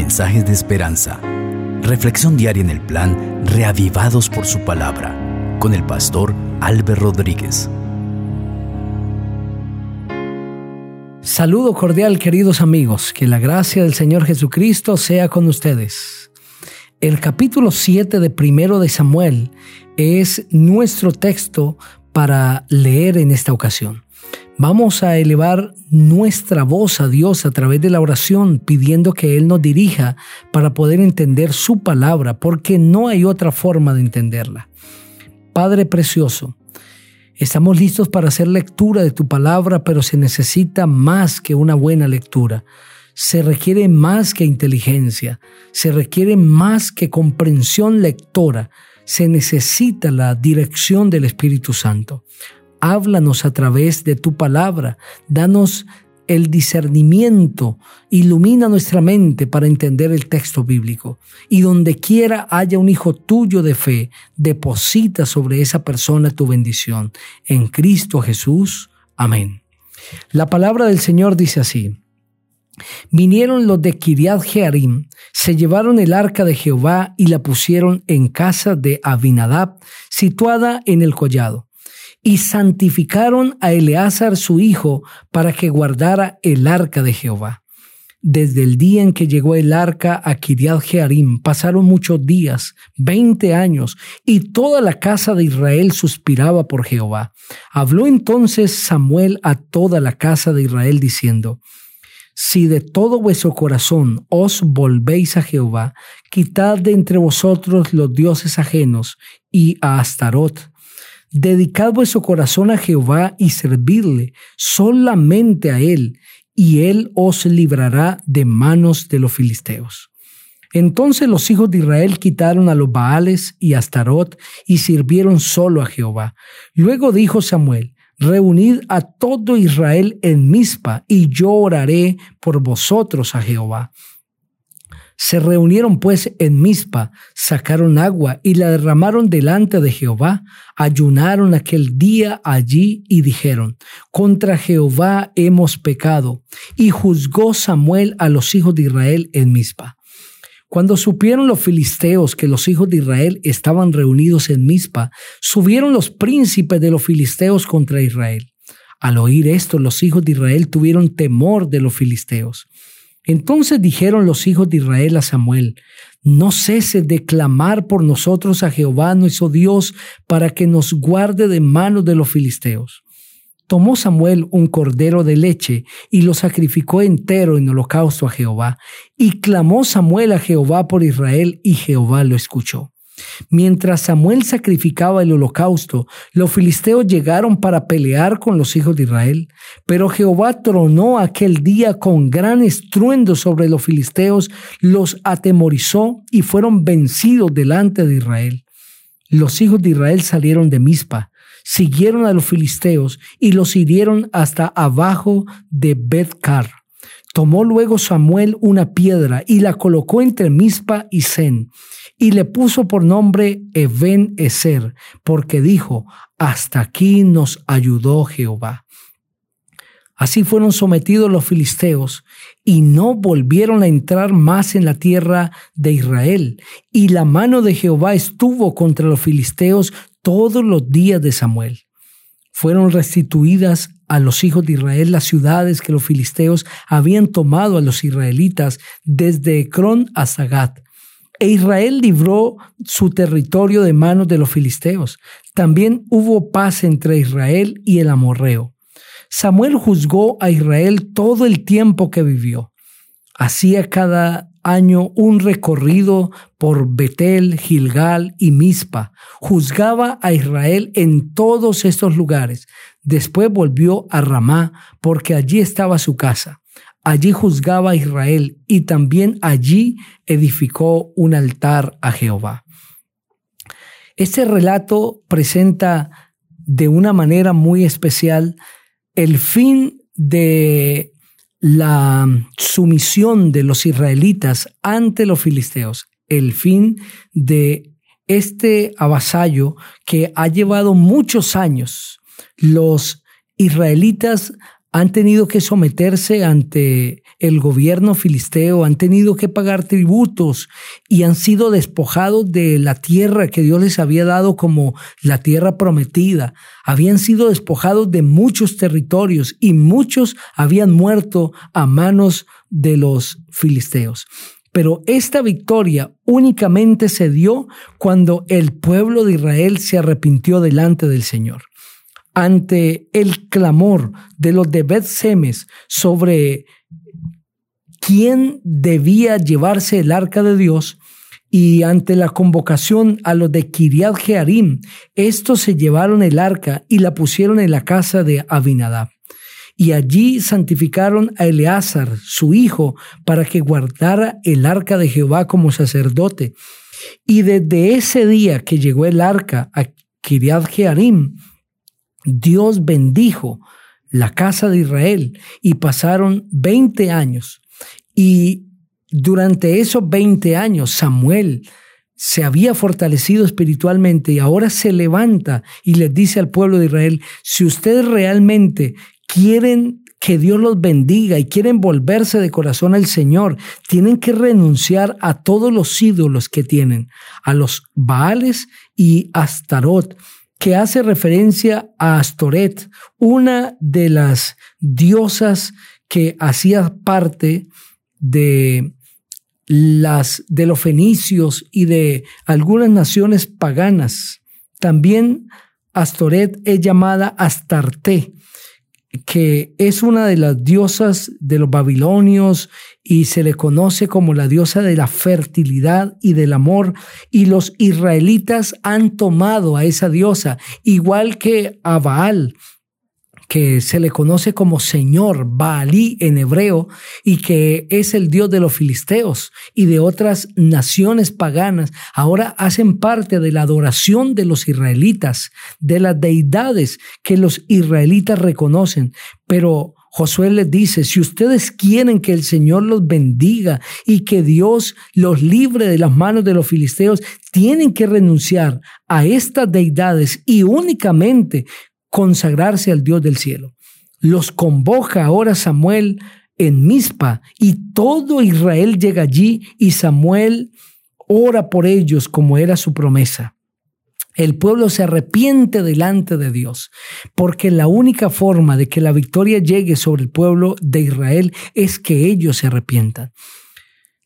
mensajes de esperanza. Reflexión diaria en el plan Reavivados por su palabra con el pastor Álvaro Rodríguez. Saludo cordial queridos amigos, que la gracia del Señor Jesucristo sea con ustedes. El capítulo 7 de Primero de Samuel es nuestro texto para leer en esta ocasión. Vamos a elevar nuestra voz a Dios a través de la oración pidiendo que Él nos dirija para poder entender su palabra, porque no hay otra forma de entenderla. Padre precioso, estamos listos para hacer lectura de tu palabra, pero se necesita más que una buena lectura. Se requiere más que inteligencia, se requiere más que comprensión lectora, se necesita la dirección del Espíritu Santo háblanos a través de tu palabra, danos el discernimiento, ilumina nuestra mente para entender el texto bíblico. Y donde quiera haya un hijo tuyo de fe, deposita sobre esa persona tu bendición. En Cristo Jesús. Amén. La palabra del Señor dice así. Vinieron los de Kiriat Jearim, se llevaron el arca de Jehová y la pusieron en casa de Abinadab, situada en el collado y santificaron a Eleazar su hijo para que guardara el arca de Jehová. Desde el día en que llegó el arca a Kiriat Jearim pasaron muchos días, veinte años, y toda la casa de Israel suspiraba por Jehová. Habló entonces Samuel a toda la casa de Israel diciendo, si de todo vuestro corazón os volvéis a Jehová, quitad de entre vosotros los dioses ajenos y a Astarot, Dedicad vuestro corazón a Jehová y servidle solamente a Él, y Él os librará de manos de los filisteos. Entonces los hijos de Israel quitaron a los Baales y a Astarot y sirvieron solo a Jehová. Luego dijo Samuel, Reunid a todo Israel en Mizpa, y yo oraré por vosotros a Jehová. Se reunieron pues en Mizpa, sacaron agua y la derramaron delante de Jehová, ayunaron aquel día allí y dijeron, contra Jehová hemos pecado. Y juzgó Samuel a los hijos de Israel en Mizpa. Cuando supieron los filisteos que los hijos de Israel estaban reunidos en Mizpa, subieron los príncipes de los filisteos contra Israel. Al oír esto, los hijos de Israel tuvieron temor de los filisteos. Entonces dijeron los hijos de Israel a Samuel, no cese de clamar por nosotros a Jehová nuestro Dios para que nos guarde de manos de los filisteos. Tomó Samuel un cordero de leche y lo sacrificó entero en holocausto a Jehová. Y clamó Samuel a Jehová por Israel y Jehová lo escuchó. Mientras Samuel sacrificaba el holocausto, los filisteos llegaron para pelear con los hijos de Israel, pero Jehová tronó aquel día con gran estruendo sobre los filisteos, los atemorizó y fueron vencidos delante de Israel. Los hijos de Israel salieron de Mizpa, siguieron a los filisteos y los hirieron hasta abajo de Bethcar. Tomó luego Samuel una piedra y la colocó entre Mizpa y Zen y le puso por nombre Eben Eser, porque dijo, hasta aquí nos ayudó Jehová. Así fueron sometidos los filisteos y no volvieron a entrar más en la tierra de Israel. Y la mano de Jehová estuvo contra los filisteos todos los días de Samuel. Fueron restituidas a los hijos de Israel las ciudades que los filisteos habían tomado a los israelitas desde Ecrón hasta Gat e Israel libró su territorio de manos de los filisteos. También hubo paz entre Israel y el amorreo. Samuel juzgó a Israel todo el tiempo que vivió. Hacía cada año un recorrido por Betel, Gilgal y Mizpa. Juzgaba a Israel en todos estos lugares. Después volvió a Ramá porque allí estaba su casa. Allí juzgaba a Israel y también allí edificó un altar a Jehová. Este relato presenta de una manera muy especial el fin de la sumisión de los israelitas ante los filisteos, el fin de este avasallo que ha llevado muchos años. Los israelitas han tenido que someterse ante el gobierno filisteo, han tenido que pagar tributos y han sido despojados de la tierra que Dios les había dado como la tierra prometida. Habían sido despojados de muchos territorios y muchos habían muerto a manos de los filisteos. Pero esta victoria únicamente se dio cuando el pueblo de Israel se arrepintió delante del Señor ante el clamor de los de Beth Semes sobre quién debía llevarse el arca de Dios y ante la convocación a los de Kiriat Jearim, estos se llevaron el arca y la pusieron en la casa de Abinadab. Y allí santificaron a Eleazar, su hijo, para que guardara el arca de Jehová como sacerdote. Y desde ese día que llegó el arca a Kiriat Jearim, Dios bendijo la casa de Israel y pasaron 20 años. Y durante esos 20 años Samuel se había fortalecido espiritualmente y ahora se levanta y les dice al pueblo de Israel, si ustedes realmente quieren que Dios los bendiga y quieren volverse de corazón al Señor, tienen que renunciar a todos los ídolos que tienen, a los Baales y Astarot que hace referencia a Astoret, una de las diosas que hacía parte de las de los fenicios y de algunas naciones paganas. También Astoret es llamada Astarte, que es una de las diosas de los babilonios y se le conoce como la diosa de la fertilidad y del amor. Y los israelitas han tomado a esa diosa, igual que a Baal, que se le conoce como Señor, Baalí en hebreo, y que es el Dios de los filisteos y de otras naciones paganas, ahora hacen parte de la adoración de los israelitas, de las deidades que los israelitas reconocen. Pero Josué les dice, si ustedes quieren que el Señor los bendiga y que Dios los libre de las manos de los filisteos, tienen que renunciar a estas deidades y únicamente consagrarse al Dios del cielo. Los convoca ahora Samuel en Mizpa y todo Israel llega allí y Samuel ora por ellos como era su promesa. El pueblo se arrepiente delante de Dios, porque la única forma de que la victoria llegue sobre el pueblo de Israel es que ellos se arrepientan.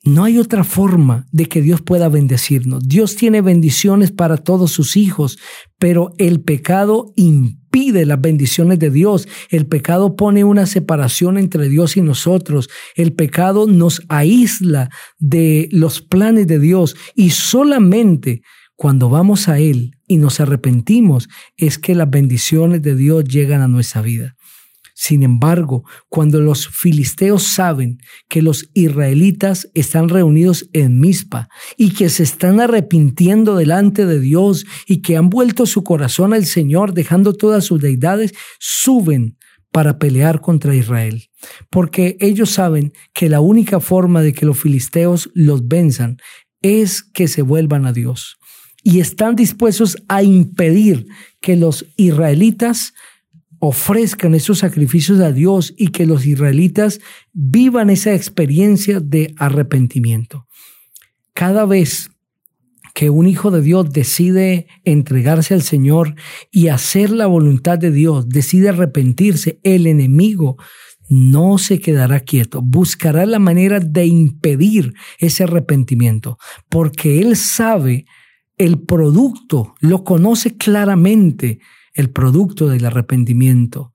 No hay otra forma de que Dios pueda bendecirnos. Dios tiene bendiciones para todos sus hijos, pero el pecado impide las bendiciones de Dios. El pecado pone una separación entre Dios y nosotros. El pecado nos aísla de los planes de Dios y solamente cuando vamos a Él y nos arrepentimos es que las bendiciones de Dios llegan a nuestra vida. Sin embargo, cuando los filisteos saben que los israelitas están reunidos en Mizpa y que se están arrepintiendo delante de Dios y que han vuelto su corazón al Señor dejando todas sus deidades, suben para pelear contra Israel, porque ellos saben que la única forma de que los filisteos los venzan es que se vuelvan a Dios. Y están dispuestos a impedir que los israelitas ofrezcan esos sacrificios a Dios y que los israelitas vivan esa experiencia de arrepentimiento. Cada vez que un hijo de Dios decide entregarse al Señor y hacer la voluntad de Dios, decide arrepentirse, el enemigo no se quedará quieto, buscará la manera de impedir ese arrepentimiento, porque él sabe el producto, lo conoce claramente, el producto del arrepentimiento.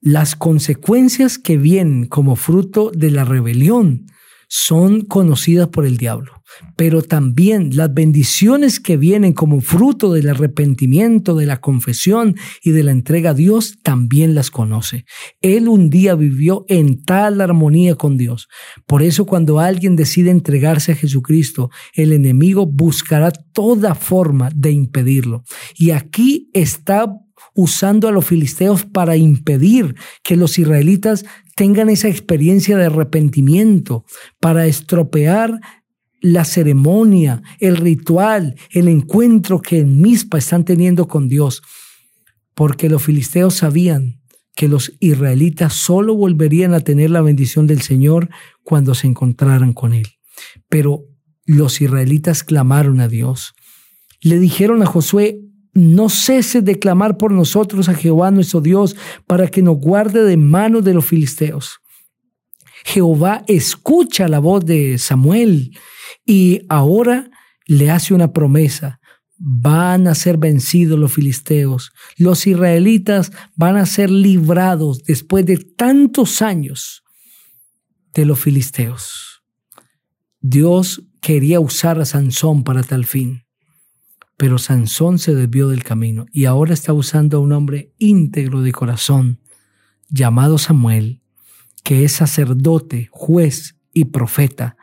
Las consecuencias que vienen como fruto de la rebelión son conocidas por el diablo pero también las bendiciones que vienen como fruto del arrepentimiento, de la confesión y de la entrega a Dios, también las conoce. Él un día vivió en tal armonía con Dios. Por eso cuando alguien decide entregarse a Jesucristo, el enemigo buscará toda forma de impedirlo. Y aquí está usando a los filisteos para impedir que los israelitas tengan esa experiencia de arrepentimiento, para estropear la ceremonia, el ritual, el encuentro que en Mispa están teniendo con Dios, porque los filisteos sabían que los israelitas solo volverían a tener la bendición del Señor cuando se encontraran con Él. Pero los israelitas clamaron a Dios. Le dijeron a Josué, no cese de clamar por nosotros a Jehová nuestro Dios para que nos guarde de manos de los filisteos. Jehová escucha la voz de Samuel y ahora le hace una promesa. Van a ser vencidos los filisteos. Los israelitas van a ser librados después de tantos años de los filisteos. Dios quería usar a Sansón para tal fin, pero Sansón se desvió del camino y ahora está usando a un hombre íntegro de corazón llamado Samuel que es sacerdote, juez y profeta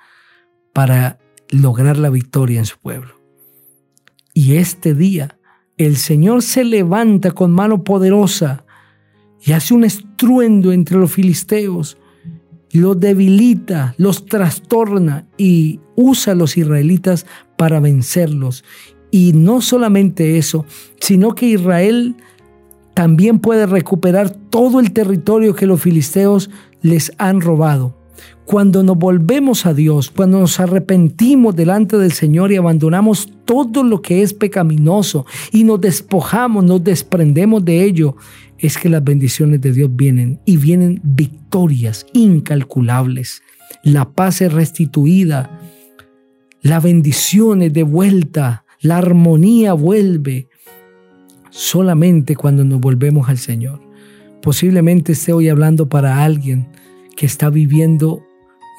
para lograr la victoria en su pueblo. Y este día el Señor se levanta con mano poderosa y hace un estruendo entre los filisteos, los debilita, los trastorna y usa a los israelitas para vencerlos. Y no solamente eso, sino que Israel también puede recuperar todo el territorio que los filisteos les han robado. Cuando nos volvemos a Dios, cuando nos arrepentimos delante del Señor y abandonamos todo lo que es pecaminoso y nos despojamos, nos desprendemos de ello, es que las bendiciones de Dios vienen y vienen victorias incalculables. La paz es restituida, la bendición es de vuelta, la armonía vuelve solamente cuando nos volvemos al Señor. Posiblemente esté hoy hablando para alguien que está viviendo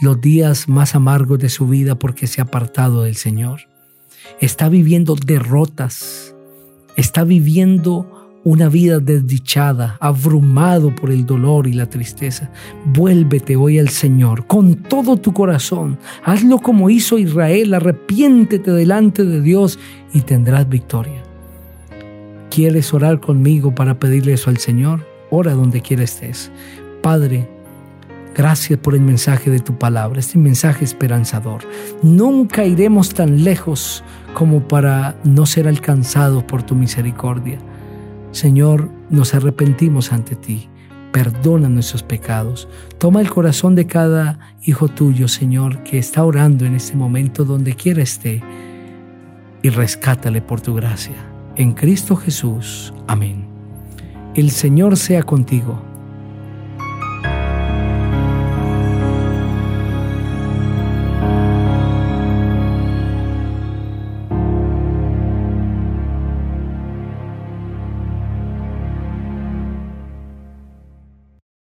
los días más amargos de su vida porque se ha apartado del Señor. Está viviendo derrotas. Está viviendo una vida desdichada, abrumado por el dolor y la tristeza. Vuélvete hoy al Señor con todo tu corazón. Hazlo como hizo Israel. Arrepiéntete delante de Dios y tendrás victoria. ¿Quieres orar conmigo para pedirle eso al Señor? Ora donde quiera estés. Padre, gracias por el mensaje de tu palabra, este mensaje esperanzador. Nunca iremos tan lejos como para no ser alcanzados por tu misericordia. Señor, nos arrepentimos ante ti. Perdona nuestros pecados. Toma el corazón de cada hijo tuyo, Señor, que está orando en este momento donde quiera esté, y rescátale por tu gracia. En Cristo Jesús. Amén. El Señor sea contigo